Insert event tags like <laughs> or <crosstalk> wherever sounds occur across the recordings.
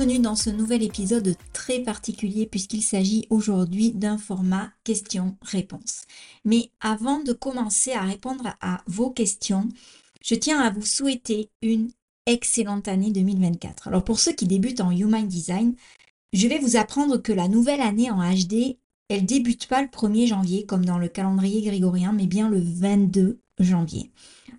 Bienvenue dans ce nouvel épisode très particulier puisqu'il s'agit aujourd'hui d'un format questions-réponses. Mais avant de commencer à répondre à vos questions, je tiens à vous souhaiter une excellente année 2024. Alors pour ceux qui débutent en Human Design, je vais vous apprendre que la nouvelle année en HD, elle débute pas le 1er janvier comme dans le calendrier grégorien, mais bien le 22 janvier.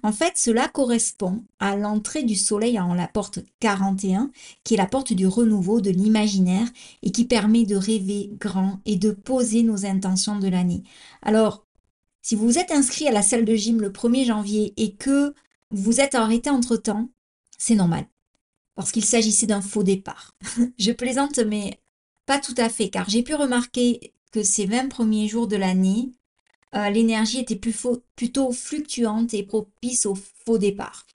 En fait, cela correspond à l'entrée du soleil en la porte 41, qui est la porte du renouveau, de l'imaginaire, et qui permet de rêver grand et de poser nos intentions de l'année. Alors, si vous vous êtes inscrit à la salle de gym le 1er janvier et que vous êtes arrêté entre-temps, c'est normal, parce qu'il s'agissait d'un faux départ. <laughs> Je plaisante, mais pas tout à fait, car j'ai pu remarquer que ces 20 premiers jours de l'année, euh, l'énergie était plutôt fluctuante et propice au faux départ.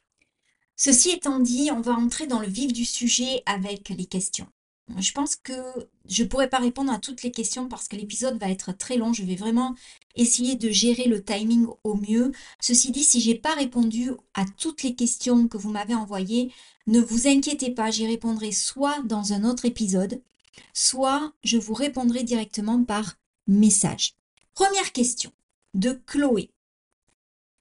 Ceci étant dit, on va entrer dans le vif du sujet avec les questions. Je pense que je ne pourrai pas répondre à toutes les questions parce que l'épisode va être très long. Je vais vraiment essayer de gérer le timing au mieux. Ceci dit, si j'ai pas répondu à toutes les questions que vous m'avez envoyées, ne vous inquiétez pas, j'y répondrai soit dans un autre épisode, soit je vous répondrai directement par message. Première question de Chloé.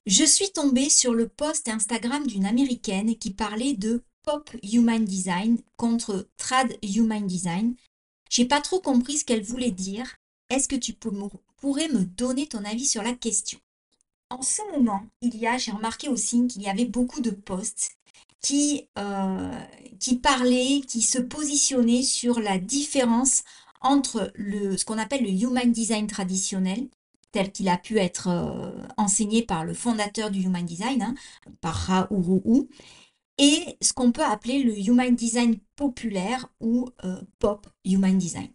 Je suis tombée sur le post Instagram d'une américaine qui parlait de Pop Human Design contre Trad Human Design. J'ai pas trop compris ce qu'elle voulait dire. Est-ce que tu pourrais me donner ton avis sur la question? En ce moment, il y a, j'ai remarqué aussi qu'il y avait beaucoup de posts qui, euh, qui parlaient, qui se positionnaient sur la différence entre le, ce qu'on appelle le Human Design traditionnel tel qu'il a pu être euh, enseigné par le fondateur du Human Design, hein, par Ra Uru, et ce qu'on peut appeler le Human Design populaire ou euh, Pop Human Design.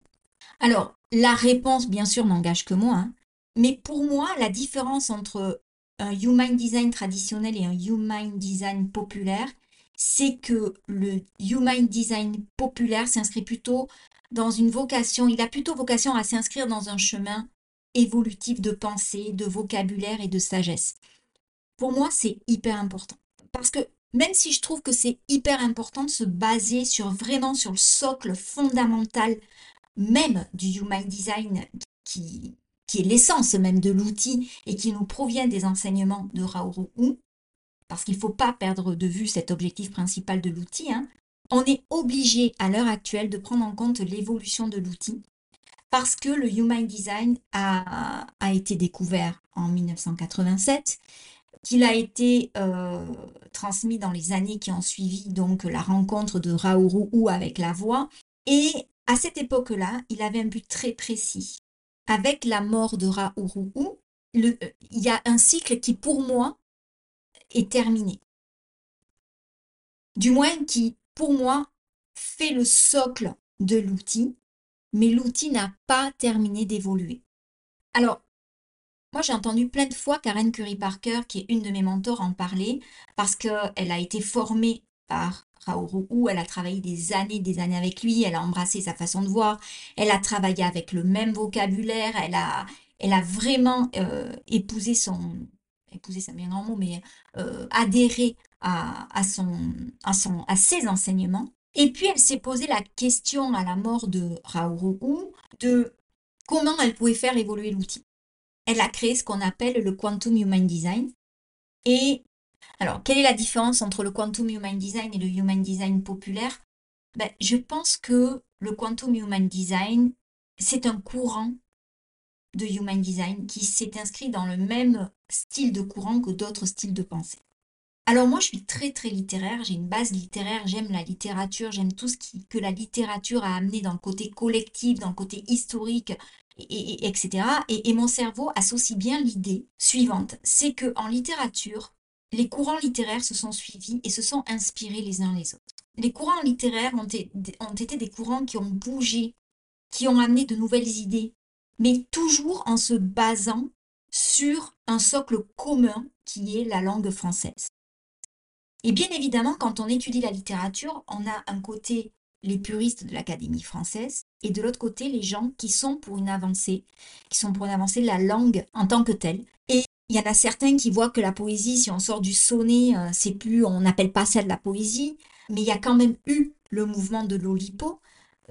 Alors, la réponse, bien sûr, n'engage que moi, hein, mais pour moi, la différence entre un Human Design traditionnel et un Human Design populaire, c'est que le Human Design populaire s'inscrit plutôt dans une vocation, il a plutôt vocation à s'inscrire dans un chemin évolutif de pensée, de vocabulaire et de sagesse. Pour moi, c'est hyper important. Parce que même si je trouve que c'est hyper important de se baser vraiment sur le socle fondamental même du Human Design qui, est l'essence même de l'outil et qui nous provient des enseignements de Raoru parce qu'il ne faut pas perdre de vue cet objectif principal de l'outil, hein, on est obligé à l'heure actuelle de prendre en compte l'évolution de l'outil parce que le Human Design a, été découvert en 1987, qu'il a été euh, transmis dans les années qui ont suivi donc la rencontre de Raoru avec la voix. Et à cette époque-là, il avait un but très précis. Avec la mort de Raoru, il y a un cycle qui, pour moi, est terminé. Du moins, qui, pour moi, fait le socle de l'outil mais l'outil n'a pas terminé d'évoluer. Alors, moi j'ai entendu plein de fois Karen Curry Parker, qui est une de mes mentors, en parler, parce qu'elle a été formée par Raoru, elle a travaillé des années, des années avec lui, elle a embrassé sa façon de voir, elle a travaillé avec le même vocabulaire, elle a, elle a vraiment euh, épousé son, épousé c'est un bien grand mot, mais euh, adhéré à, son, à, son, à ses enseignements. Et puis elle s'est posé la question à la mort de Raoru de comment elle pouvait faire évoluer l'outil. Elle a créé ce qu'on appelle le Quantum Human Design. Et alors, quelle est la différence entre le Quantum Human Design et le Human Design populaire? Ben, Je pense que le Quantum Human Design, c'est un courant de Human Design qui s'est inscrit dans le même style de courant que d'autres styles de pensée. Alors moi, je suis très très littéraire, j'ai une base littéraire, j'aime la littérature, j'aime tout ce qui, que la littérature a amené dans le côté collectif, dans le côté historique, et, etc. Et, mon cerveau associe bien l'idée suivante, c'est que en littérature, les courants littéraires se sont suivis et se sont inspirés les uns les autres. Les courants littéraires ont été des courants qui ont bougé, qui ont amené de nouvelles idées, mais toujours en se basant sur un socle commun qui est la langue française. Et bien évidemment, quand on étudie la littérature, on a un côté les puristes de l'Académie française et de l'autre côté les gens qui sont pour une avancée, qui sont pour une avancée de la langue en tant que telle. Et il y en a certains qui voient que la poésie, si on sort du sonnet, euh, c'est plus, on n'appelle pas ça de la poésie, mais il y a quand même eu le mouvement de l'Olipo,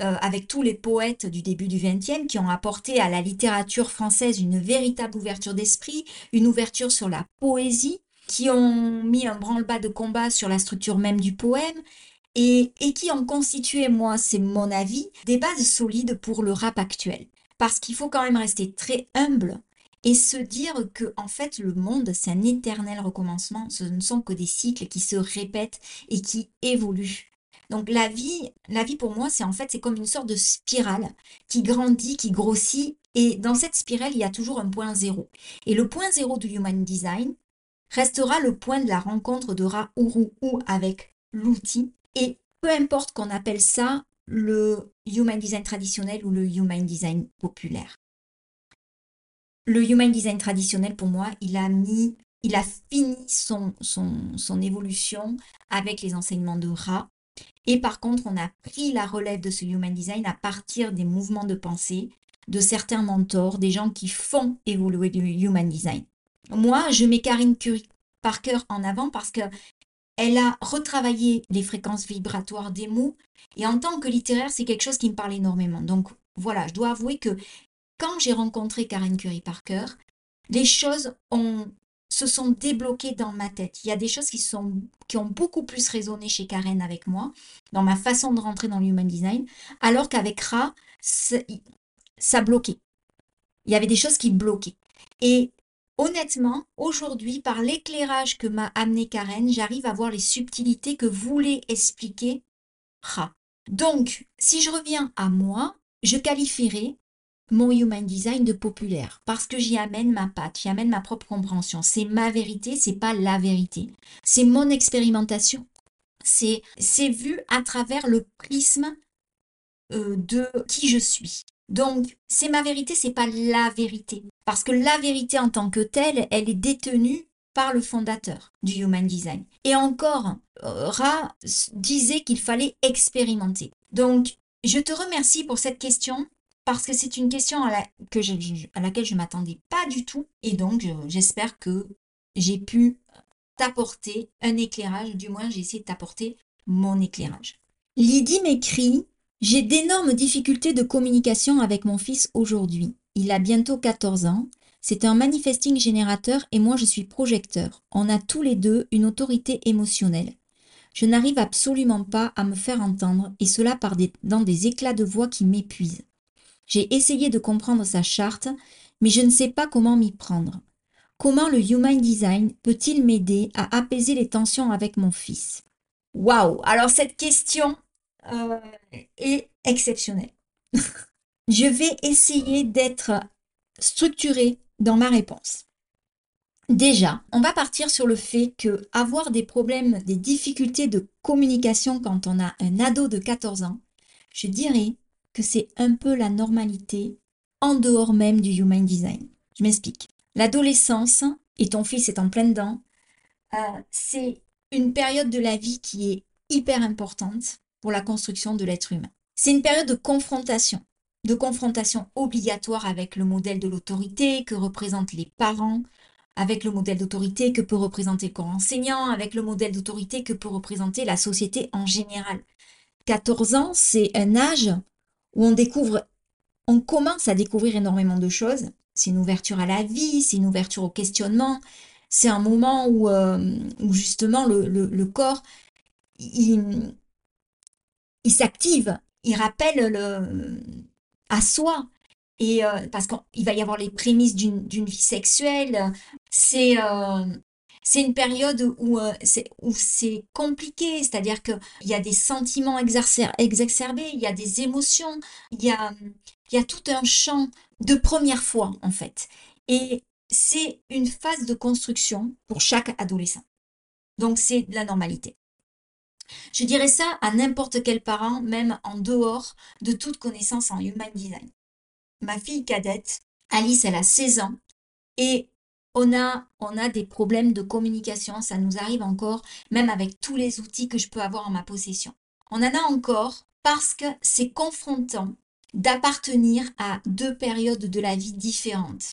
euh, avec tous les poètes du début du XXe qui ont apporté à la littérature française une véritable ouverture d'esprit, une ouverture sur la poésie, qui ont mis un branle-bas de combat sur la structure même du poème et, et qui ont constitué, moi, c'est mon avis, des bases solides pour le rap actuel. Parce qu'il faut quand même rester très humble et se dire que en fait le monde c'est un éternel recommencement, ce ne sont que des cycles qui se répètent et qui évoluent. Donc la vie, la vie pour moi c'est en fait c'est comme une sorte de spirale qui grandit, qui grossit et dans cette spirale il y a toujours un point zéro. Et le point zéro du human design, restera le point de la rencontre de Ra ou avec l'outil. Et peu importe qu'on appelle ça le Human Design traditionnel ou le Human Design populaire. Le Human Design traditionnel, pour moi, il a mis, il a fini son, son, son évolution avec les enseignements de Ra. Et par contre, on a pris la relève de ce Human Design à partir des mouvements de pensée de certains mentors, des gens qui font évoluer le Human Design. Moi, je mets Karine Curie Parker en avant parce que elle a retravaillé les fréquences vibratoires des mots et en tant que littéraire, c'est quelque chose qui me parle énormément. Donc voilà, je dois avouer que quand j'ai rencontré Karen Curie Parker, les choses ont, se sont débloquées dans ma tête. Il y a des choses qui, sont, qui ont beaucoup plus résonné chez Karen avec moi, dans ma façon de rentrer dans l'human design, alors qu'avec Ra, ça bloquait. Il y avait des choses qui bloquaient. Et Honnêtement, aujourd'hui, par l'éclairage que m'a amené Karen, j'arrive à voir les subtilités que voulait expliquer Ra. Donc, si je reviens à moi, je qualifierais mon human design de populaire parce que j'y amène ma patte, j'y amène ma propre compréhension. C'est ma vérité, c'est pas la vérité. C'est mon expérimentation. C'est vu à travers le prisme euh, de qui je suis. Donc, c'est ma vérité, c'est pas la vérité. Parce que la vérité en tant que telle, elle est détenue par le fondateur du Human Design. Et encore, euh, Ra disait qu'il fallait expérimenter. Donc, je te remercie pour cette question parce que c'est une question à, laquelle je ne m'attendais pas du tout. Et donc, j'espère que j'ai pu t'apporter un éclairage, du moins j'ai essayé de t'apporter mon éclairage. Lydie m'écrit j'ai d'énormes difficultés de communication avec mon fils aujourd'hui. Il a bientôt 14 ans. C'est un manifesting générateur et moi je suis projecteur. On a tous les deux une autorité émotionnelle. Je n'arrive absolument pas à me faire entendre et cela dans des éclats de voix qui m'épuisent. J'ai essayé de comprendre sa charte, mais je ne sais pas comment m'y prendre. Comment le Human Design peut-il m'aider à apaiser les tensions avec mon fils? Waouh Alors cette question, euh, est exceptionnel. <laughs> je vais essayer d'être structurée dans ma réponse. Déjà, on va partir sur le fait que avoir des problèmes, des difficultés de communication quand on a un ado de 14 ans, je dirais que c'est un peu la normalité en dehors même du human design. Je m'explique. L'adolescence, et ton fils est en plein dedans, euh, c'est une période de la vie qui est hyper importante pour la construction de l'être humain. C'est une période de confrontation, de confrontation obligatoire avec le modèle de l'autorité que représentent les parents, avec le modèle d'autorité que peut représenter le corps enseignant, avec le modèle d'autorité que peut représenter la société en général. 14 ans, c'est un âge où on découvre, on commence à découvrir énormément de choses. C'est une ouverture à la vie, c'est une ouverture au questionnement. C'est un moment où, euh, justement le, corps, il s'active, il rappelle le, à soi. Et euh, parce qu'il va y avoir les prémices d'une vie sexuelle. C'est euh, c'est une période où euh, c'est compliqué, c'est-à-dire qu'il y a des sentiments exacerbés, il y a des émotions, il y a, y a tout un champ de première fois en fait. Et c'est une phase de construction pour chaque adolescent. Donc c'est la normalité. Je dirais ça à n'importe quel parent, même en dehors de toute connaissance en human design. Ma fille cadette, Alice, elle a 16 ans et on a, on a des problèmes de communication, ça nous arrive encore, même avec tous les outils que je peux avoir en ma possession. On en a encore parce que c'est confrontant d'appartenir à deux périodes de la vie différentes.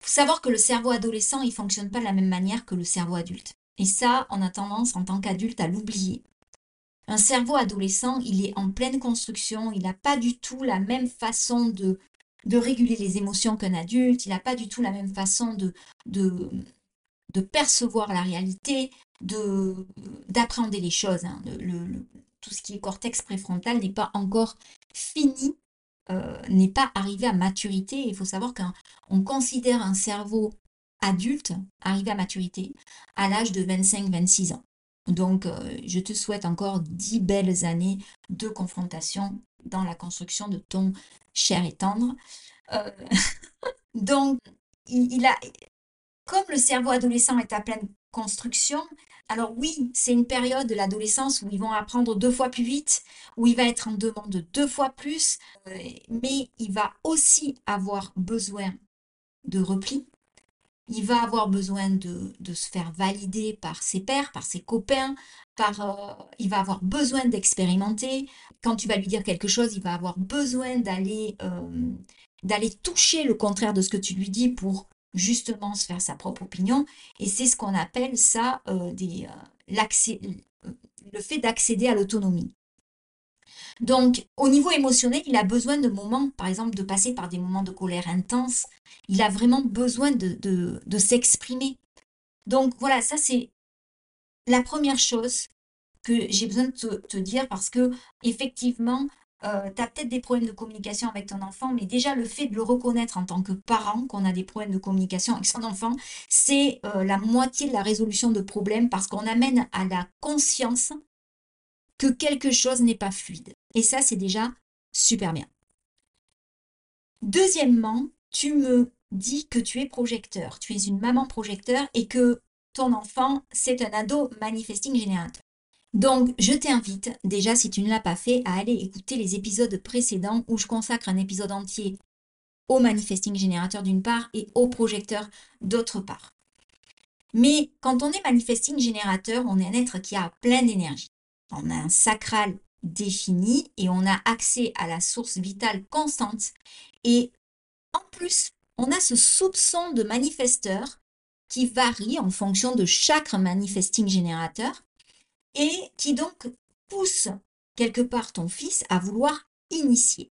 Il faut savoir que le cerveau adolescent, il fonctionne pas de la même manière que le cerveau adulte. Et ça, on a tendance en tant qu'adulte à l'oublier. Un cerveau adolescent, il est en pleine construction, il n'a pas du tout la même façon de, réguler les émotions qu'un adulte, il n'a pas du tout la même façon de, percevoir la réalité, de d'appréhender les choses. Hein. Tout ce qui est cortex préfrontal n'est pas encore fini, euh, n'est pas arrivé à maturité. Il faut savoir qu'on considère un cerveau adulte arrivé à maturité à l'âge de 25-26 ans. Donc, euh, je te souhaite encore dix belles années de confrontation dans la construction de ton cher et tendre. Euh, <laughs> donc, il, a, comme le cerveau adolescent est à pleine construction, alors oui, c'est une période de l'adolescence où ils vont apprendre deux fois plus vite, où il va être en demande deux fois plus, euh, mais il va aussi avoir besoin de repli, il va avoir besoin de, se faire valider par ses pairs, par ses copains, par, euh, il va avoir besoin d'expérimenter. Quand tu vas lui dire quelque chose, il va avoir besoin d'aller euh, d'aller toucher le contraire de ce que tu lui dis pour justement se faire sa propre opinion. Et c'est ce qu'on appelle ça euh, le fait d'accéder à l'autonomie. Donc, au niveau émotionnel, il a besoin de moments, par exemple, de passer par des moments de colère intense. Il a vraiment besoin de, s'exprimer. Donc, voilà, ça, c'est la première chose que j'ai besoin de te, dire parce que, effectivement, euh, tu as peut-être des problèmes de communication avec ton enfant, mais déjà le fait de le reconnaître en tant que parent qu'on a des problèmes de communication avec son enfant, c'est euh, la moitié de la résolution de problèmes parce qu'on amène à la conscience que quelque chose n'est pas fluide. Et ça, c'est déjà super bien. Deuxièmement, tu me dis que tu es projecteur, tu es une maman projecteur et que ton enfant, c'est un ado manifesting générateur. Donc, je t'invite, déjà si tu ne l'as pas fait, à aller écouter les épisodes précédents où je consacre un épisode entier au manifesting générateur d'une part et au projecteur d'autre part. Mais quand on est manifesting générateur, on est un être qui a plein d'énergie on a un sacral défini et on a accès à la source vitale constante. Et en plus, on a ce soupçon de manifesteur qui varie en fonction de chaque manifesting générateur et qui donc pousse quelque part ton fils à vouloir initier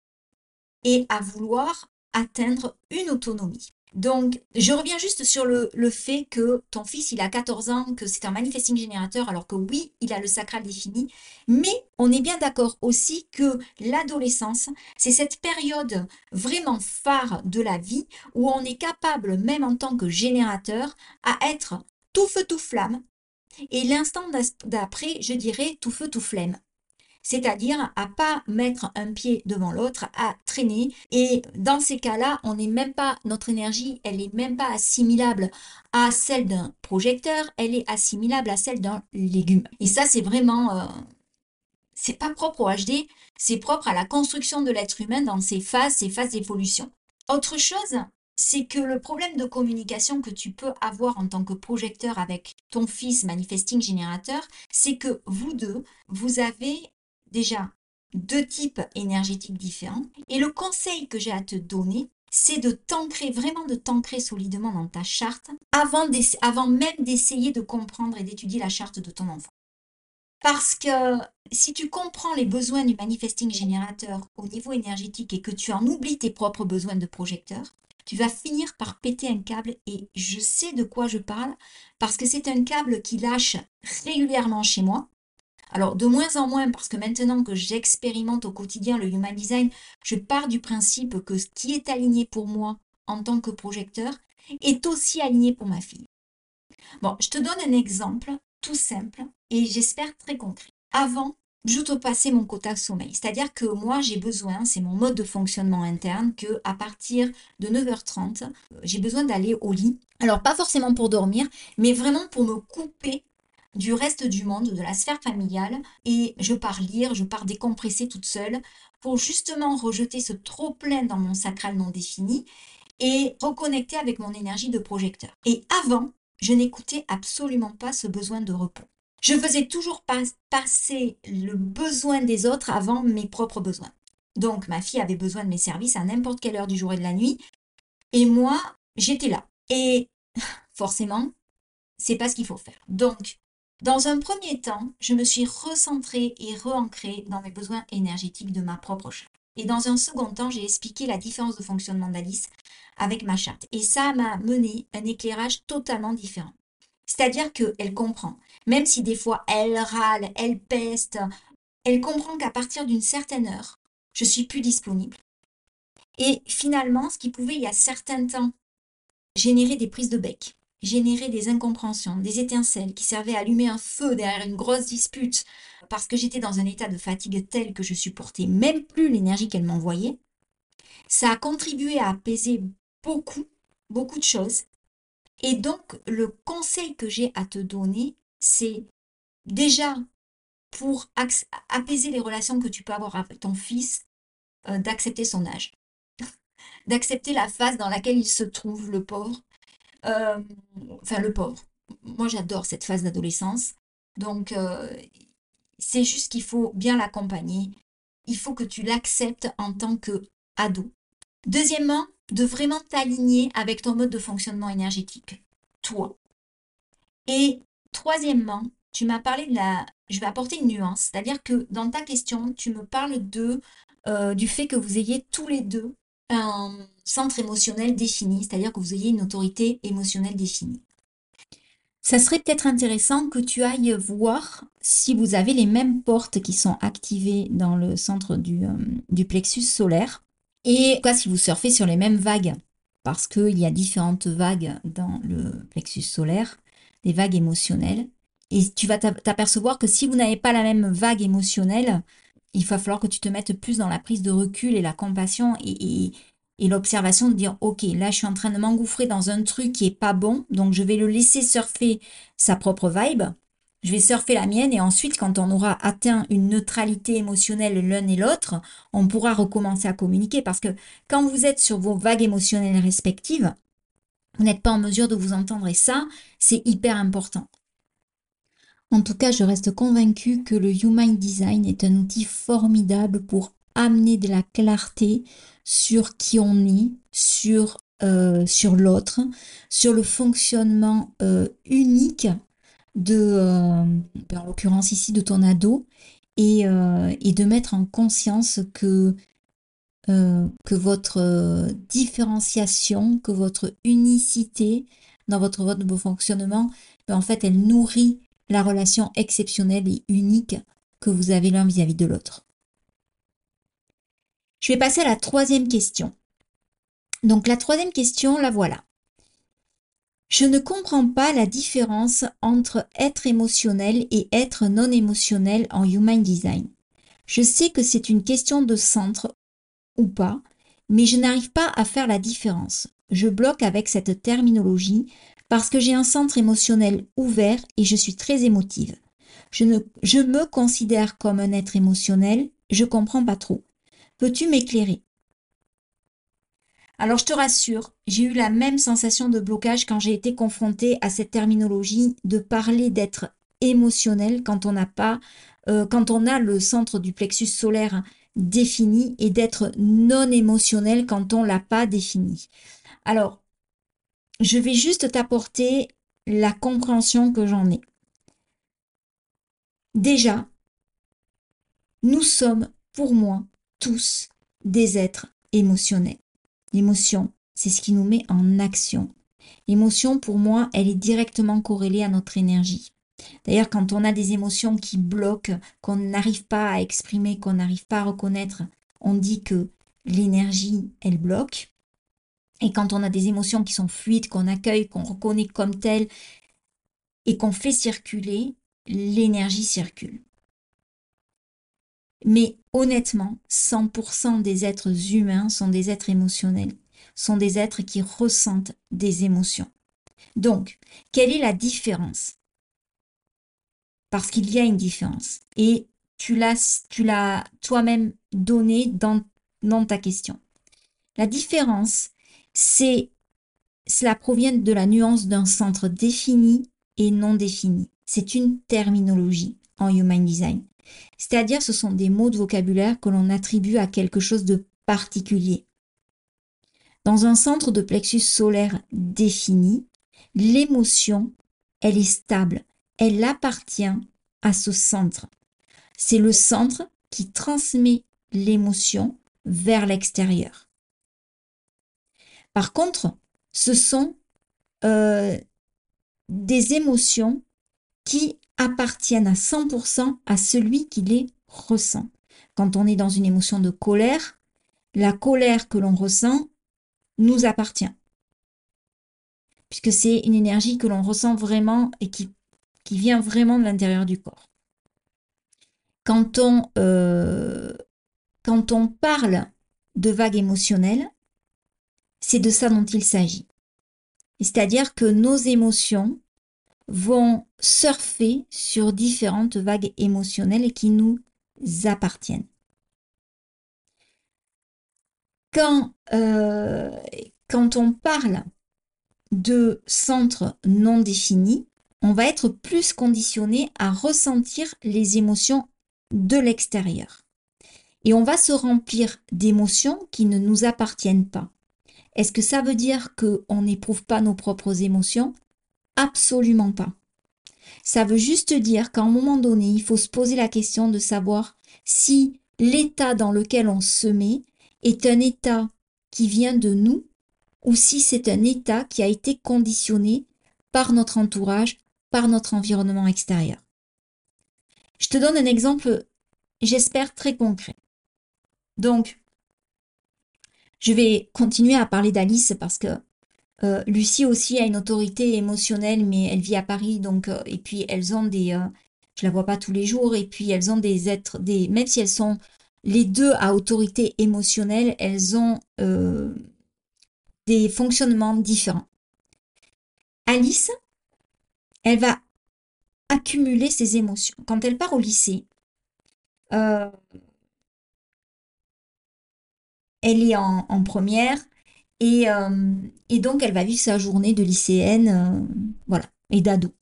et à vouloir atteindre une autonomie. Donc, je reviens juste sur le, fait que ton fils, il a 14 ans, que c'est un manifesting générateur, alors que oui, il a le sacral défini, mais on est bien d'accord aussi que l'adolescence, c'est cette période vraiment phare de la vie où on est capable, même en tant que générateur, à être tout feu, tout flamme, et l'instant d'après, je dirais tout feu, tout flemme c'est-à-dire à pas mettre un pied devant l'autre, à traîner. Et dans ces cas-là, on n'est même pas, notre énergie, elle n'est même pas assimilable à celle d'un projecteur, elle est assimilable à celle d'un légume. Et ça, c'est vraiment, euh, c'est pas propre au HD, c'est propre à la construction de l'être humain dans ses phases, ses phases d'évolution. Autre chose, c'est que le problème de communication que tu peux avoir en tant que projecteur avec ton fils manifesting générateur, c'est que vous deux, vous avez déjà deux types énergétiques différents. Et le conseil que j'ai à te donner, c'est de t'ancrer, vraiment de t'ancrer solidement dans ta charte avant, avant même d'essayer de comprendre et d'étudier la charte de ton enfant. Parce que si tu comprends les besoins du manifesting générateur au niveau énergétique et que tu en oublies tes propres besoins de projecteur, tu vas finir par péter un câble et je sais de quoi je parle parce que c'est un câble qui lâche régulièrement chez moi Alors de moins en moins, parce que maintenant que j'expérimente au quotidien le Human Design, je pars du principe que ce qui est aligné pour moi en tant que projecteur est aussi aligné pour ma fille. Bon, je te donne un exemple tout simple et j'espère très concret. Avant, j'outrepassais mon quota sommeil. C'est-à-dire que moi, j'ai besoin, c'est mon mode de fonctionnement interne, que à partir de 9h30, j'ai besoin d'aller au lit. Alors, pas forcément pour dormir, mais vraiment pour me couper du reste du monde, de la sphère familiale, et je pars lire, je pars décompresser toute seule pour justement rejeter ce trop-plein dans mon sacral non défini et reconnecter avec mon énergie de projecteur. Et avant, je n'écoutais absolument pas ce besoin de repos. Je faisais toujours passer le besoin des autres avant mes propres besoins. Donc ma fille avait besoin de mes services à n'importe quelle heure du jour et de la nuit. Et moi, j'étais là. Et forcément, c'est pas ce qu'il faut faire. Donc, dans un premier temps, je me suis recentrée et re-ancrée dans mes besoins énergétiques de ma propre charte. Et dans un second temps, j'ai expliqué la différence de fonctionnement d'Alice avec ma charte. Et ça m'a mené un éclairage totalement différent. C'est-à-dire qu'elle comprend, même si des fois elle râle, elle peste, elle comprend qu'à partir d'une certaine heure, je suis plus disponible. Et finalement, ce qui pouvait il y a certains temps générer des prises de bec, générer des incompréhensions, des étincelles qui servaient à allumer un feu derrière une grosse dispute parce que j'étais dans un état de fatigue tel que je supportais même plus l'énergie qu'elle m'envoyait, ça a contribué à apaiser beaucoup, beaucoup de choses et donc, le conseil que j'ai à te donner, c'est déjà pour apaiser les relations que tu peux avoir avec ton fils, euh, d'accepter son âge, <laughs> d'accepter la phase dans laquelle il se trouve, le pauvre. Euh, enfin, le pauvre. Moi, j'adore cette phase d'adolescence. Donc, euh, c'est juste qu'il faut bien l'accompagner. Il faut que tu l'acceptes en tant que ado. Deuxièmement, de vraiment t'aligner avec ton mode de fonctionnement énergétique, toi. Et troisièmement, tu m'as parlé de la... Je vais apporter une nuance, c'est-à-dire que dans ta question, tu me parles de, euh, du fait que vous ayez tous les deux centre émotionnel défini, c'est-à-dire que vous ayez une autorité émotionnelle définie. Ça serait peut-être intéressant que tu ailles voir si vous avez les mêmes portes qui sont activées dans le centre du, euh, plexus solaire et quoi si vous surfez sur les mêmes vagues, parce qu'il y a différentes vagues dans le plexus solaire, des vagues émotionnelles. Et tu vas t'apercevoir que si vous n'avez pas la même vague émotionnelle, il va falloir que tu te mettes plus dans la prise de recul et la compassion et, l'observation de dire ok là je suis en train de m'engouffrer dans un truc qui est pas bon donc je vais le laisser surfer sa propre vibe. Je vais surfer la mienne et ensuite, quand on aura atteint une neutralité émotionnelle l'un et l'autre, on pourra recommencer à communiquer. Parce que quand vous êtes sur vos vagues émotionnelles respectives, vous n'êtes pas en mesure de vous entendre. Et ça, c'est hyper important. En tout cas, je reste convaincue que le Human Design est un outil formidable pour amener de la clarté sur qui on est, sur, euh, sur l'autre, sur le fonctionnement euh, unique de, euh, en l'occurrence ici, de ton ado, et, euh, et, de mettre en conscience que, euh, que votre différenciation, que votre unicité dans votre de fonctionnement, ben, en fait, elle nourrit la relation exceptionnelle et unique que vous avez l'un vis-à-vis de l'autre. Je vais passer à la troisième question. Donc la troisième question, la voilà. Je ne comprends pas la différence entre être émotionnel et être non émotionnel en Human Design. Je sais que c'est une question de centre ou pas, mais je n'arrive pas à faire la différence. Je bloque avec cette terminologie parce que j'ai un centre émotionnel ouvert et je suis très émotive. Je, me considère comme un être émotionnel, je comprends pas trop. Peux-tu m'éclairer? Alors je te rassure, j'ai eu la même sensation de blocage quand j'ai été confrontée à cette terminologie de parler d'être émotionnel quand on n'a pas, euh, quand on a le centre du plexus solaire défini et d'être non émotionnel quand on l'a pas défini. Alors, je vais juste t'apporter la compréhension que j'en ai. Déjà, nous sommes, pour moi, tous des êtres émotionnels. L'émotion, c'est ce qui nous met en action. L'émotion, pour moi, elle est directement corrélée à notre énergie. D'ailleurs, quand on a des émotions qui bloquent, qu'on n'arrive pas à exprimer, qu'on n'arrive pas à reconnaître, on dit que l'énergie, elle bloque. Et quand on a des émotions qui sont fluides, qu'on accueille, qu'on reconnaît comme telles et qu'on fait circuler, l'énergie circule. Mais honnêtement, 100% des êtres humains sont des êtres émotionnels, sont des êtres qui ressentent des émotions. Donc, quelle est la différence? Parce qu'il y a une différence. Et tu l'as, tu l'as toi-même donné dans, dans ta question. La différence, c'est cela provient de la nuance d'un centre défini et non défini. C'est une terminologie en Human Design. C'est-à-dire ce sont des mots de vocabulaire que l'on attribue à quelque chose de particulier. Dans un centre de plexus solaire défini, l'émotion, elle est stable, elle appartient à ce centre. C'est le centre qui transmet l'émotion vers l'extérieur. Par contre, ce sont euh, des émotions qui appartiennent à 100% à celui qui les ressent. Quand on est dans une émotion de colère, la colère que l'on ressent nous appartient. Puisque c'est une énergie que l'on ressent vraiment et qui, vient vraiment de l'intérieur du corps. Quand on, euh, quand on parle de vagues émotionnelles, c'est de ça dont il s'agit. C'est-à-dire que nos émotions vont surfer sur différentes vagues émotionnelles qui nous appartiennent. Quand, euh, on parle de centres non définis, on va être plus conditionné à ressentir les émotions de l'extérieur. Et on va se remplir d'émotions qui ne nous appartiennent pas. Est-ce que ça veut dire qu'on n'éprouve pas nos propres émotions? Absolument pas. Ça veut juste dire qu'à un moment donné, il faut se poser la question de savoir si l'état dans lequel on se met est un état qui vient de nous ou si c'est un état qui a été conditionné par notre entourage, par notre environnement extérieur. Je te donne un exemple, j'espère, très concret. Donc, je vais continuer à parler d'Alice parce que euh, Lucie aussi a une autorité émotionnelle, mais elle vit à Paris, donc euh, et puis elles ont des, euh, je la vois pas tous les jours, et puis elles ont des êtres, des, même si elles sont les deux à autorité émotionnelle, elles ont des fonctionnements différents. Alice, elle va accumuler ses émotions. Quand elle part au lycée, elle est en, première et, euh, et, donc elle va vivre sa journée de lycéenne, euh, voilà, et d'ado.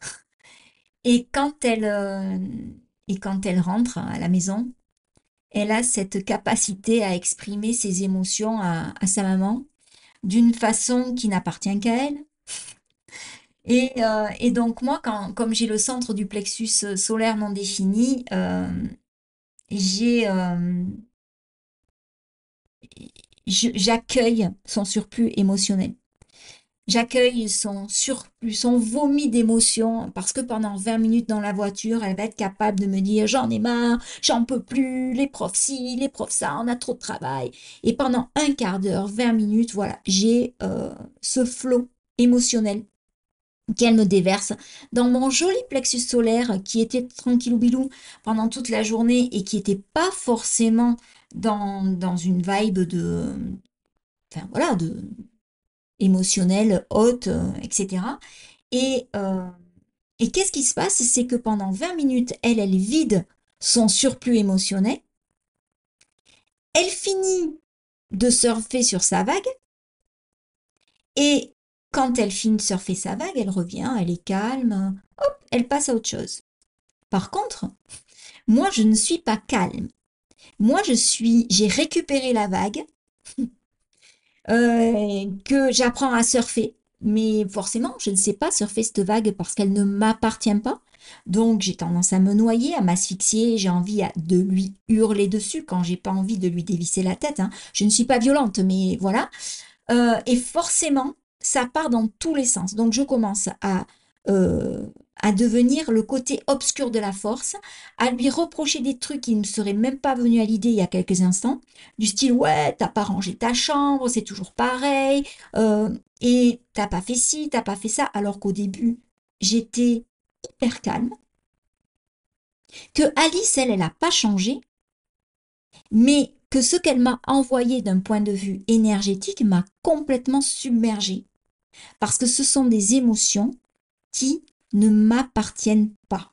<laughs> Et quand elle euh, et quand elle rentre à la maison, elle a cette capacité à exprimer ses émotions à, sa maman d'une façon qui n'appartient qu'à elle. <laughs> Et, donc moi, comme j'ai le centre du plexus solaire non défini, j'ai j'accueille son surplus émotionnel. J'accueille son surplus, son vomi d'émotions, parce que pendant 20 minutes dans la voiture, elle va être capable de me dire j'en ai marre, j'en peux plus, les profs ci, les profs ça, on a trop de travail. Et pendant un quart d'heure, 20 minutes, voilà, j'ai euh, ce flot émotionnel qu'elle me déverse dans mon joli plexus solaire qui était tranquille bilou pendant toute la journée et qui n'était pas forcément dans, dans une vibe de, enfin voilà, de émotionnelle, haute, euh, etc. Et, euh, et qu'est-ce qui se passe? C'est que pendant 20 minutes, elle, elle vide son surplus émotionnel. Elle finit de surfer sur sa vague. Et quand elle finit de surfer sa vague, elle revient, elle est calme, hop, elle passe à autre chose. Par contre, moi, je ne suis pas calme. Moi, je suis, j'ai récupéré la vague <laughs> euh, que j'apprends à surfer. Mais forcément, je ne sais pas surfer cette vague parce qu'elle ne m'appartient pas. Donc, j'ai tendance à me noyer, à m'asphyxier. J'ai envie de lui hurler dessus quand j'ai pas envie de lui dévisser la tête. Hein. Je ne suis pas violente, mais voilà. Euh, et forcément, ça part dans tous les sens. Donc, je commence à, euh, à devenir le côté obscur de la force, à lui reprocher des trucs qui ne seraient même pas venus à l'idée il y a quelques instants, du style ouais, t'as pas rangé ta chambre, c'est toujours pareil, euh, et t'as pas fait ci, t'as pas fait ça, alors qu'au début, j'étais hyper calme, que Alice, elle, elle n'a pas changé, mais que ce qu'elle m'a envoyé d'un point de vue énergétique m'a complètement submergée. Parce que ce sont des émotions qui ne m'appartiennent pas.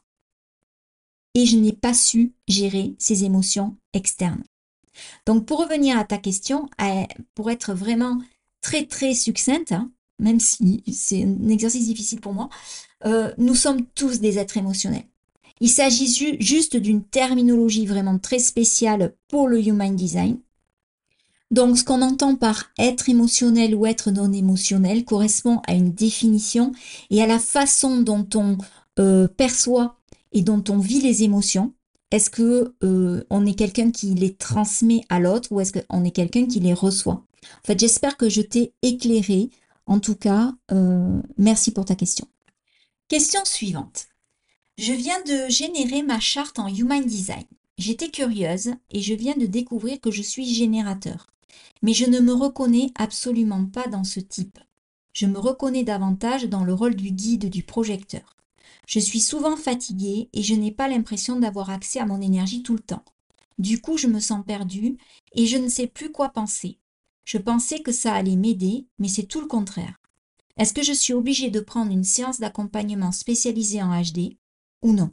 Et je n'ai pas su gérer ces émotions externes. Donc pour revenir à ta question, eh, pour être vraiment très très succincte, hein, même si c'est un exercice difficile pour moi, euh, nous sommes tous des êtres émotionnels. Il s'agit juste d'une terminologie vraiment très spéciale pour le Human Design. Donc, ce qu'on entend par être émotionnel ou être non émotionnel correspond à une définition et à la façon dont on euh, perçoit et dont on vit les émotions. Est-ce que euh, on est quelqu'un qui les transmet à l'autre ou est-ce qu'on est quelqu'un qui les reçoit? En fait, j'espère que je t'ai éclairé. En tout cas, euh, merci pour ta question. Question suivante. Je viens de générer ma charte en Human Design. J'étais curieuse et je viens de découvrir que je suis générateur. Mais je ne me reconnais absolument pas dans ce type. Je me reconnais davantage dans le rôle du guide du projecteur. Je suis souvent fatiguée et je n'ai pas l'impression d'avoir accès à mon énergie tout le temps. Du coup, je me sens perdue et je ne sais plus quoi penser. Je pensais que ça allait m'aider, mais c'est tout le contraire. Est-ce que je suis obligée de prendre une séance d'accompagnement spécialisée en HD ou non?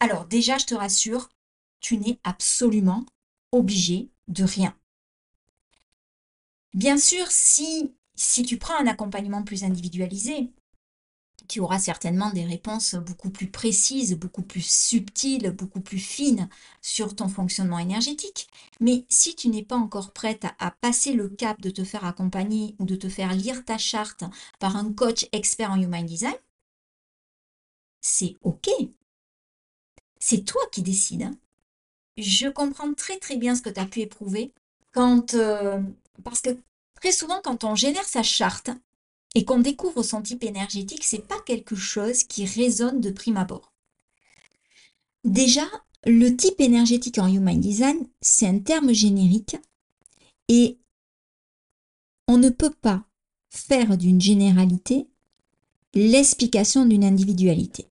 Alors déjà, je te rassure, tu n'es absolument obligé de rien. Bien sûr, si, si tu prends un accompagnement plus individualisé, tu auras certainement des réponses beaucoup plus précises, beaucoup plus subtiles, beaucoup plus fines sur ton fonctionnement énergétique. Mais si tu n'es pas encore prête à, passer le cap de te faire accompagner ou de te faire lire ta charte par un coach expert en Human Design, c'est OK. C'est toi qui décides. Hein. Je comprends très très bien ce que tu as pu éprouver quand... Euh, parce que très souvent, quand on génère sa charte, et qu'on découvre son type énergétique, c'est pas quelque chose qui résonne de prime abord. Déjà, le type énergétique en Human Design, c'est un terme générique et on ne peut pas faire d'une généralité l'explication d'une individualité.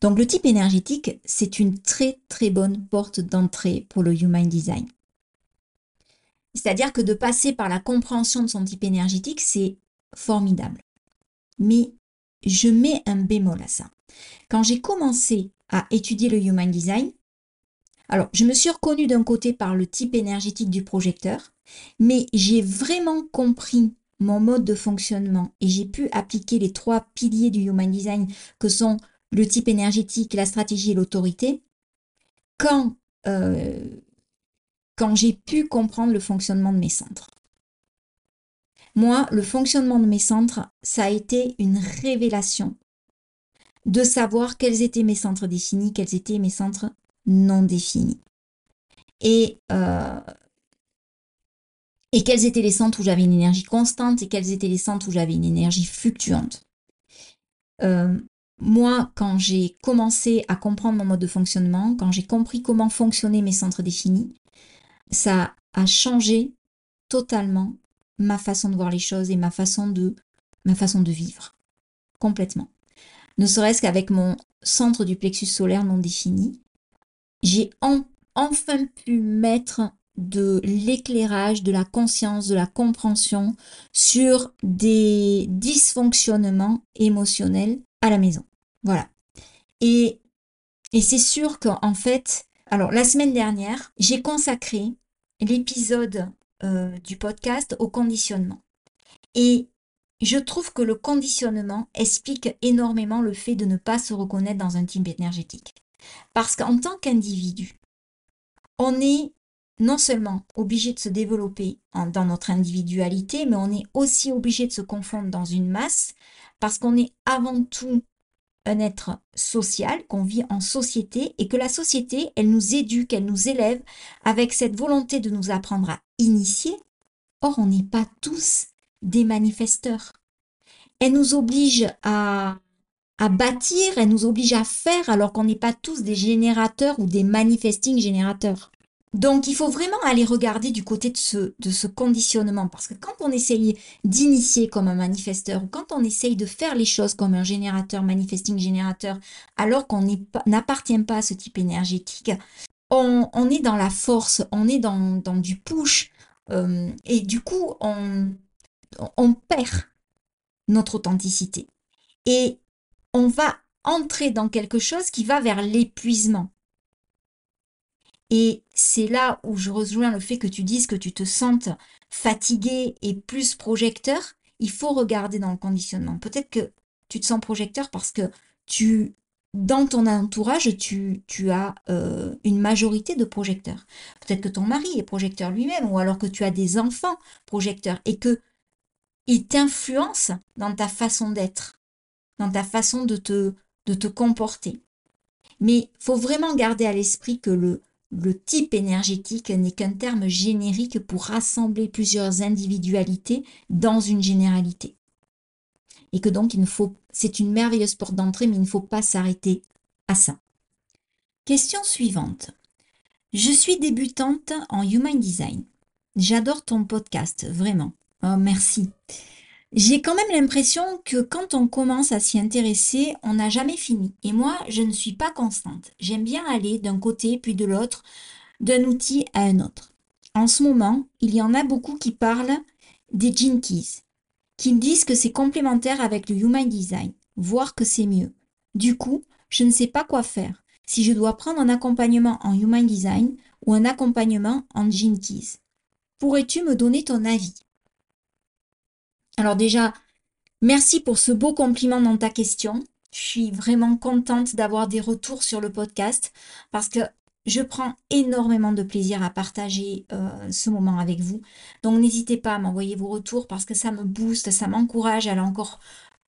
Donc le type énergétique, c'est une très très bonne porte d'entrée pour le Human Design. C'est-à-dire que de passer par la compréhension de son type énergétique, c'est formidable. Mais je mets un bémol à ça. Quand j'ai commencé à étudier le Human Design, alors je me suis reconnue d'un côté par le type énergétique du projecteur, mais j'ai vraiment compris mon mode de fonctionnement et j'ai pu appliquer les trois piliers du Human Design que sont le type énergétique, la stratégie et l'autorité, quand, euh, quand j'ai pu comprendre le fonctionnement de mes centres. Moi, le fonctionnement de mes centres, ça a été une révélation de savoir quels étaient mes centres définis, quels étaient mes centres non définis. Et, euh, et quels étaient les centres où j'avais une énergie constante et quels étaient les centres où j'avais une énergie fluctuante. Euh, moi, quand j'ai commencé à comprendre mon mode de fonctionnement, quand j'ai compris comment fonctionnaient mes centres définis, ça a changé totalement ma façon de voir les choses et ma façon de, ma façon de vivre. Complètement. Ne serait-ce qu'avec mon centre du plexus solaire non défini, j'ai enfin pu mettre de l'éclairage, de la conscience, de la compréhension sur des dysfonctionnements émotionnels à la maison. Voilà. Et, c'est sûr qu'en fait, alors la semaine dernière, j'ai consacré l'épisode euh, du podcast au conditionnement. Et je trouve que le conditionnement explique énormément le fait de ne pas se reconnaître dans un type énergétique. Parce qu'en tant qu'individu, on est non seulement obligé de se développer dans notre individualité, mais on est aussi obligé de se confondre dans une masse parce qu'on est avant tout un être social, qu'on vit en société et que la société, elle nous éduque, elle nous élève avec cette volonté de nous apprendre à initier. Or, on n'est pas tous des manifesteurs. elle nous oblige à, à bâtir, elle nous oblige à faire alors qu'on n'est pas tous des générateurs ou des manifesting générateurs. Donc il faut vraiment aller regarder du côté de ce, de ce conditionnement parce que quand on essaye d'initier comme un manifesteur ou quand on essaye de faire les choses comme un générateur, manifesting générateur, alors qu'on n'appartient pas à ce type énergétique, on, est dans la force, on est dans, dans du push euh, et du coup on, on perd notre authenticité. Et on va entrer dans quelque chose qui va vers l'épuisement. Et c'est là où je rejoins le fait que tu dises que tu te sentes fatigué et plus projecteur. Il faut regarder dans le conditionnement. Peut-être que tu te sens projecteur parce que tu, dans ton entourage, tu, tu as euh, une majorité de projecteurs. Peut-être que ton mari est projecteur lui-même, ou alors que tu as des enfants projecteurs et que il t'influence dans ta façon d'être, dans ta façon de te, de te comporter. Mais faut vraiment garder à l'esprit que le, le type énergétique n'est qu'un terme générique pour rassembler plusieurs individualités dans une généralité. Et que donc il faut, c'est une merveilleuse porte d'entrée, mais il ne faut pas s'arrêter à ça. Question suivante. Je suis débutante en Human Design. J'adore ton podcast, vraiment. Oh, merci. J'ai quand même l'impression que quand on commence à s'y intéresser, on n'a jamais fini. Et moi, je ne suis pas constante. J'aime bien aller d'un côté puis de l'autre, d'un outil à un autre. En ce moment, il y en a beaucoup qui parlent des Jinkies, qui disent que c'est complémentaire avec le Human Design, voire que c'est mieux. Du coup, je ne sais pas quoi faire, si je dois prendre un accompagnement en Human Design ou un accompagnement en Jinkies. Pourrais-tu me donner ton avis? Alors déjà, merci pour ce beau compliment dans ta question. Je suis vraiment contente d'avoir des retours sur le podcast parce que je prends énormément de plaisir à partager euh, ce moment avec vous. Donc n'hésitez pas à m'envoyer vos retours parce que ça me booste, ça m'encourage à aller encore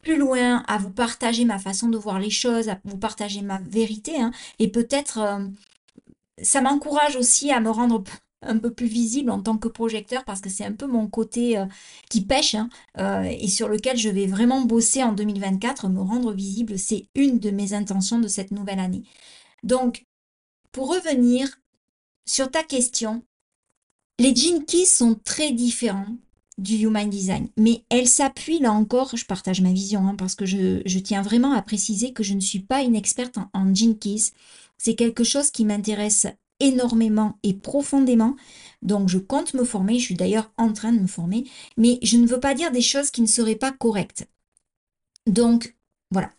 plus loin, à vous partager ma façon de voir les choses, à vous partager ma vérité. Hein. et peut-être, euh, ça m'encourage aussi à me rendre un peu plus visible en tant que projecteur parce que c'est un peu mon côté euh, qui pêche hein, euh, et sur lequel je vais vraiment bosser en 2024, me rendre visible, c'est une de mes intentions de cette nouvelle année. Donc, pour revenir sur ta question, les Jinkies sont très différents du Human Design, mais elles s'appuient là encore, je partage ma vision hein, parce que je, tiens vraiment à préciser que je ne suis pas une experte en, en Jinkies. C'est quelque chose qui m'intéresse énormément et profondément. Donc je compte me former, je suis d'ailleurs en train de me former, mais je ne veux pas dire des choses qui ne seraient pas correctes. Donc voilà.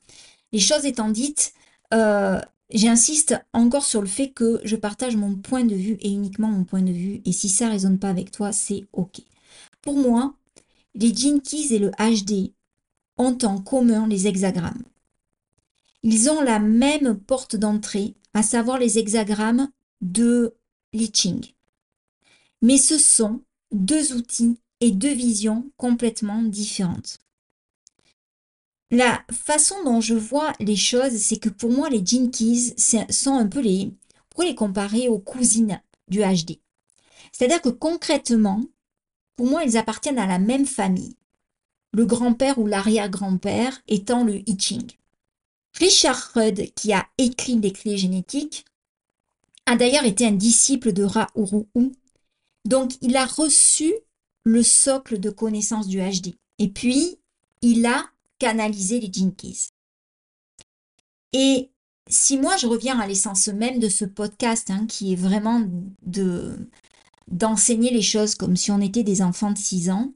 Les choses étant dites, euh, j'insiste encore sur le fait que je partage mon point de vue et uniquement mon point de vue. Et si ça ne résonne pas avec toi, c'est OK. Pour moi, les Jinkies et le HD ont en commun les hexagrammes. Ils ont la même porte d'entrée, à savoir les hexagrammes de Liching. Mais ce sont deux outils et deux visions complètement différentes. La façon dont je vois les choses, c'est que pour moi, les Jinkies sont un peu les... Pour les comparer aux cousines du HD. C'est-à-dire que concrètement, pour moi, ils appartiennent à la même famille. Le grand-père ou l'arrière-grand-père étant le I. Richard Rudd, qui a écrit les clés génétiques, a d'ailleurs été un disciple de Ra Donc, il a reçu le socle de connaissance du HD. Et puis, il a canalisé les Jinkies. Et si moi, je reviens à l'essence même de ce podcast, hein, qui est vraiment de d'enseigner les choses comme si on était des enfants de 6 ans,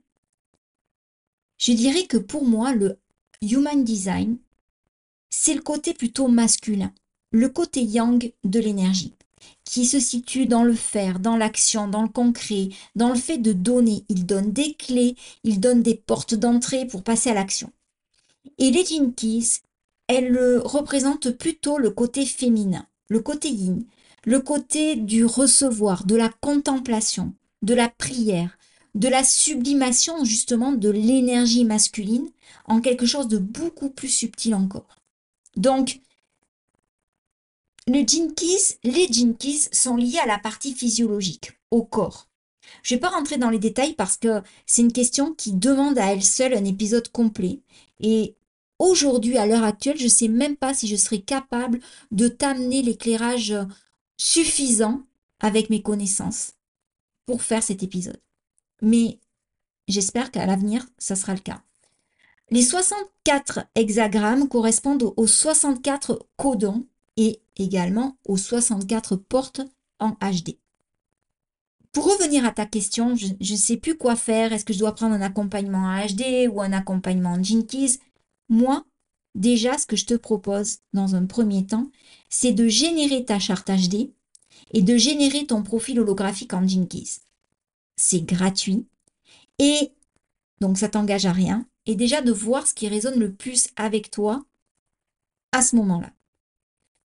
je dirais que pour moi, le Human Design, c'est le côté plutôt masculin, le côté yang de l'énergie qui se situe dans le faire, dans l'action, dans le concret, dans le fait de donner. Il donne des clés, il donne des portes d'entrée pour passer à l'action. Et les Jinkies, elles représentent plutôt le côté féminin, le côté yin, le côté du recevoir, de la contemplation, de la prière, de la sublimation justement de l'énergie masculine en quelque chose de beaucoup plus subtil encore. Donc, le Jinkies, les Jinkies sont liés à la partie physiologique, au corps. Je ne vais pas rentrer dans les détails parce que c'est une question qui demande à elle seule un épisode complet. Et aujourd'hui, à l'heure actuelle, je ne sais même pas si je serai capable de t'amener l'éclairage suffisant avec mes connaissances pour faire cet épisode. Mais j'espère qu'à l'avenir, ça sera le cas. Les 64 hexagrammes correspondent aux 64 codons et également aux 64 portes en HD. Pour revenir à ta question, je ne sais plus quoi faire. Est-ce que je dois prendre un accompagnement en HD ou un accompagnement en Jinkies Moi, déjà, ce que je te propose dans un premier temps, c'est de générer ta charte HD et de générer ton profil holographique en Jinkies. C'est gratuit et donc ça t'engage à rien. Et déjà de voir ce qui résonne le plus avec toi à ce moment-là.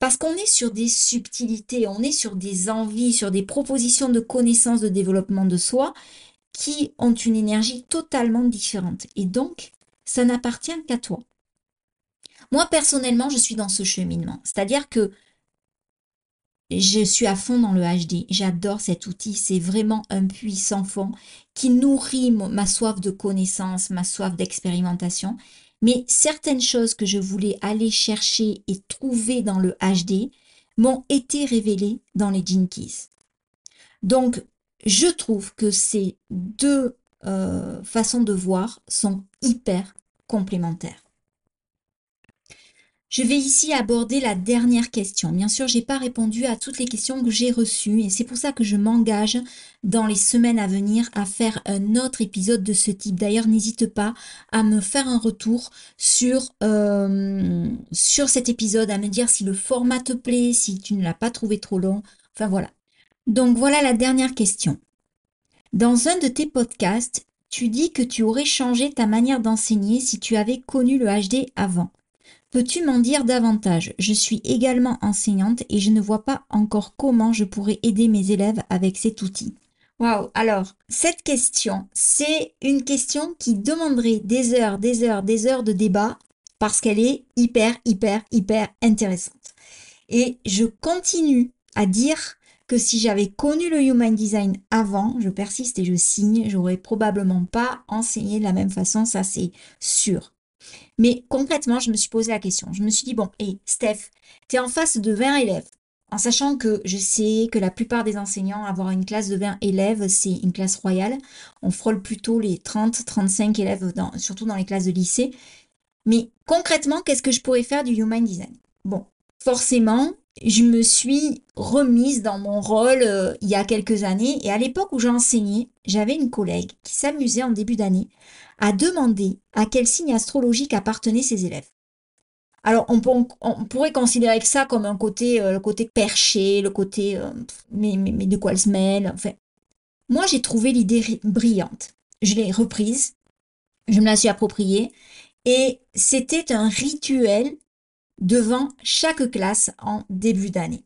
Parce qu'on est sur des subtilités, on est sur des envies, sur des propositions de connaissances de développement de soi qui ont une énergie totalement différente. Et donc, ça n'appartient qu'à toi. Moi, personnellement, je suis dans ce cheminement. C'est-à-dire que je suis à fond dans le HD. J'adore cet outil. C'est vraiment un puits sans fond qui nourrit ma soif de connaissance, ma soif d'expérimentation. Mais certaines choses que je voulais aller chercher et trouver dans le HD m'ont été révélées dans les Jinkies. Donc, je trouve que ces deux euh, façons de voir sont hyper complémentaires. Je vais ici aborder la dernière question. Bien sûr, je n'ai pas répondu à toutes les questions que j'ai reçues et c'est pour ça que je m'engage dans les semaines à venir à faire un autre épisode de ce type. D'ailleurs, n'hésite pas à me faire un retour sur, euh, sur cet épisode, à me dire si le format te plaît, si tu ne l'as pas trouvé trop long. Enfin voilà. Donc voilà la dernière question. Dans un de tes podcasts, tu dis que tu aurais changé ta manière d'enseigner si tu avais connu le HD avant. Peux-tu m'en dire davantage? Je suis également enseignante et je ne vois pas encore comment je pourrais aider mes élèves avec cet outil. Waouh Alors, cette question, c'est une question qui demanderait des heures, des heures, des heures de débat parce qu'elle est hyper, hyper, hyper intéressante. Et je continue à dire que si j'avais connu le Human Design avant, je persiste et je signe, j'aurais probablement pas enseigné de la même façon, ça c'est sûr. Mais concrètement, je me suis posé la question. Je me suis dit, bon, hé, Steph, tu es en face de 20 élèves. En sachant que je sais que la plupart des enseignants, avoir une classe de 20 élèves, c'est une classe royale. On frôle plutôt les 30, 35 élèves, surtout dans les classes de lycée. Mais concrètement, qu'est-ce que je pourrais faire du Human Design? Bon, forcément, je me suis remise dans mon rôle euh, il y a quelques années. Et à l'époque où j'enseignais, j'avais une collègue qui s'amusait en début d'année à demander à quel signe astrologique appartenaient ses élèves. Alors, on, pourrait considérer que ça comme un côté, euh, le côté perché, le côté, euh, mais, de quoi elle se mêle. Enfin, moi, j'ai trouvé l'idée brillante. Je l'ai reprise, je me la suis appropriée, et c'était un rituel devant chaque classe en début d'année.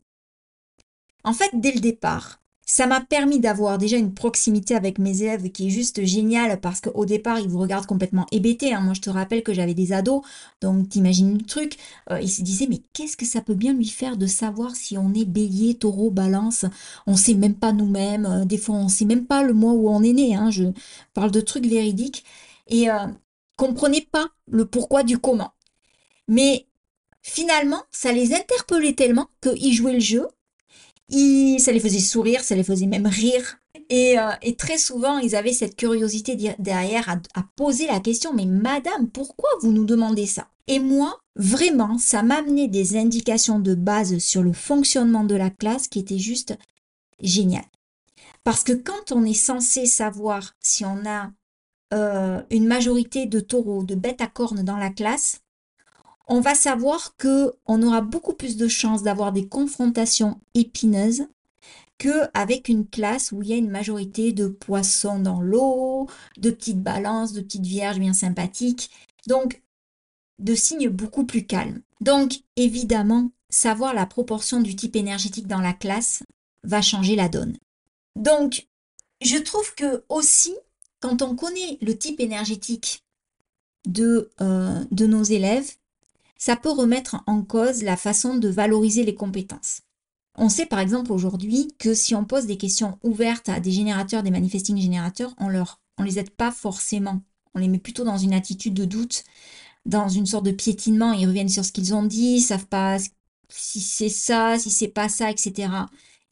En fait, dès le départ, ça m'a permis d'avoir déjà une proximité avec mes élèves qui est juste géniale parce qu'au départ, ils vous regardent complètement hébétés. Hein. Moi, je te rappelle que j'avais des ados, donc t'imagines le truc. Euh, ils se disaient, mais qu'est-ce que ça peut bien lui faire de savoir si on est bélier, taureau, balance? On sait même pas nous-mêmes. Euh, des fois, on sait même pas le mois où on est né. Hein. Je parle de trucs véridiques. Et euh, comprenez pas le pourquoi du comment. Mais finalement, ça les interpellait tellement qu'ils jouaient le jeu ça les faisait sourire, ça les faisait même rire. Et, euh, très souvent, ils avaient cette curiosité derrière à, poser la question, mais madame, pourquoi vous nous demandez ça? Et moi, vraiment, ça m'amenait des indications de base sur le fonctionnement de la classe qui étaient juste géniales. Parce que quand on est censé savoir si on a euh, une majorité de taureaux, de bêtes à cornes dans la classe, on va savoir que on aura beaucoup plus de chances d'avoir des confrontations épineuses qu'avec une classe où il y a une majorité de poissons dans l'eau, de petites balances, de petites vierges bien sympathiques. Donc, de signes beaucoup plus calmes. Donc, évidemment, savoir la proportion du type énergétique dans la classe va changer la donne. Donc, je trouve que aussi, quand on connaît le type énergétique de, euh, de nos élèves, ça peut remettre en cause la façon de valoriser les compétences. On sait par exemple aujourd'hui que si on pose des questions ouvertes à des générateurs, des manifesting générateurs, on leur, on les aide pas forcément. On les met plutôt dans une attitude de doute, dans une sorte de piétinement. Ils reviennent sur ce qu'ils ont dit, ils savent pas si c'est ça, si c'est pas ça, etc.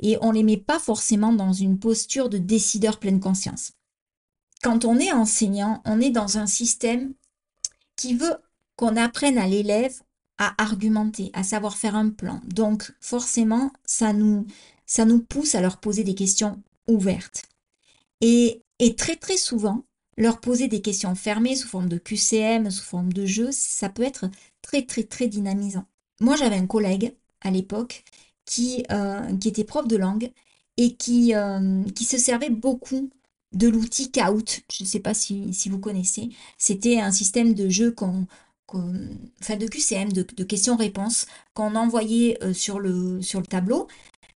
Et on les met pas forcément dans une posture de décideur pleine conscience. Quand on est enseignant, on est dans un système qui veut qu'on apprenne à l'élève à argumenter, à savoir faire un plan. Donc forcément, ça nous, ça nous pousse à leur poser des questions ouvertes. Et, et très très souvent, leur poser des questions fermées sous forme de QCM, sous forme de jeu, ça peut être très très très dynamisant. Moi j'avais un collègue à l'époque qui, euh, qui était prof de langue et qui, euh, qui se servait beaucoup de l'outil Kahoot. Je ne sais pas si, si vous connaissez. C'était un système de jeu qu'on enfin de QCM, de, questions-réponses, qu'on envoyait euh, sur, le, sur le tableau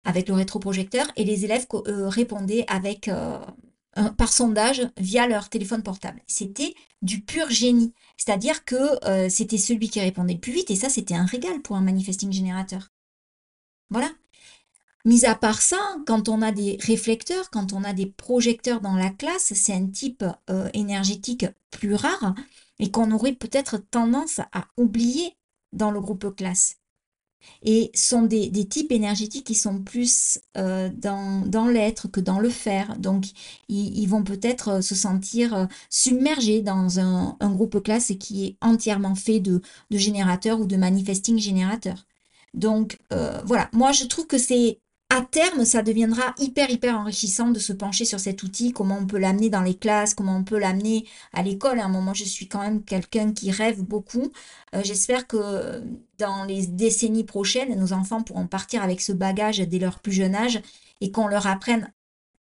avec le rétroprojecteur et les élèves euh, répondaient avec euh, par sondage via leur téléphone portable. C'était du pur génie. C'est-à-dire que c'était celui qui répondait le plus vite et ça c'était un régal pour un manifesting générateur. Voilà. Mis à part ça, quand on a des réflecteurs, quand on a des projecteurs dans la classe, c'est un type énergétique plus rare et qu'on aurait peut-être tendance à oublier dans le groupe classe. Et sont des, types énergétiques qui sont plus euh, dans, l'être que dans le faire. Donc, ils, vont peut-être euh, se sentir euh, submergés dans un, groupe classe qui est entièrement fait de, générateurs ou de manifesting générateurs. Donc, voilà, moi je trouve que c'est à terme, ça deviendra hyper, hyper enrichissant de se pencher sur cet outil, comment on peut l'amener dans les classes, comment on peut l'amener à l'école. À un moment, je suis quand même quelqu'un qui rêve beaucoup. Euh, j'espère que dans les décennies prochaines, nos enfants pourront partir avec ce bagage dès leur plus jeune âge et qu'on leur apprenne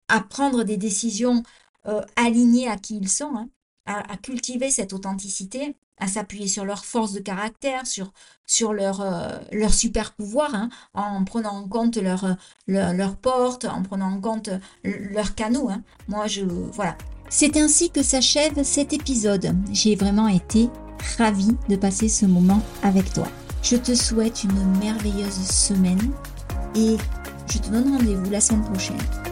à prendre des décisions euh, alignées à qui ils sont, hein, à, cultiver cette authenticité à s'appuyer sur leur force de caractère, sur, sur leur, euh, super pouvoir, hein, en prenant en compte leur, euh, leur, porte, en prenant en compte euh, leur canot. Hein. Moi, je. Voilà. C'est ainsi que s'achève cet épisode. J'ai vraiment été ravie de passer ce moment avec toi. Je te souhaite une merveilleuse semaine et je te donne rendez-vous la semaine prochaine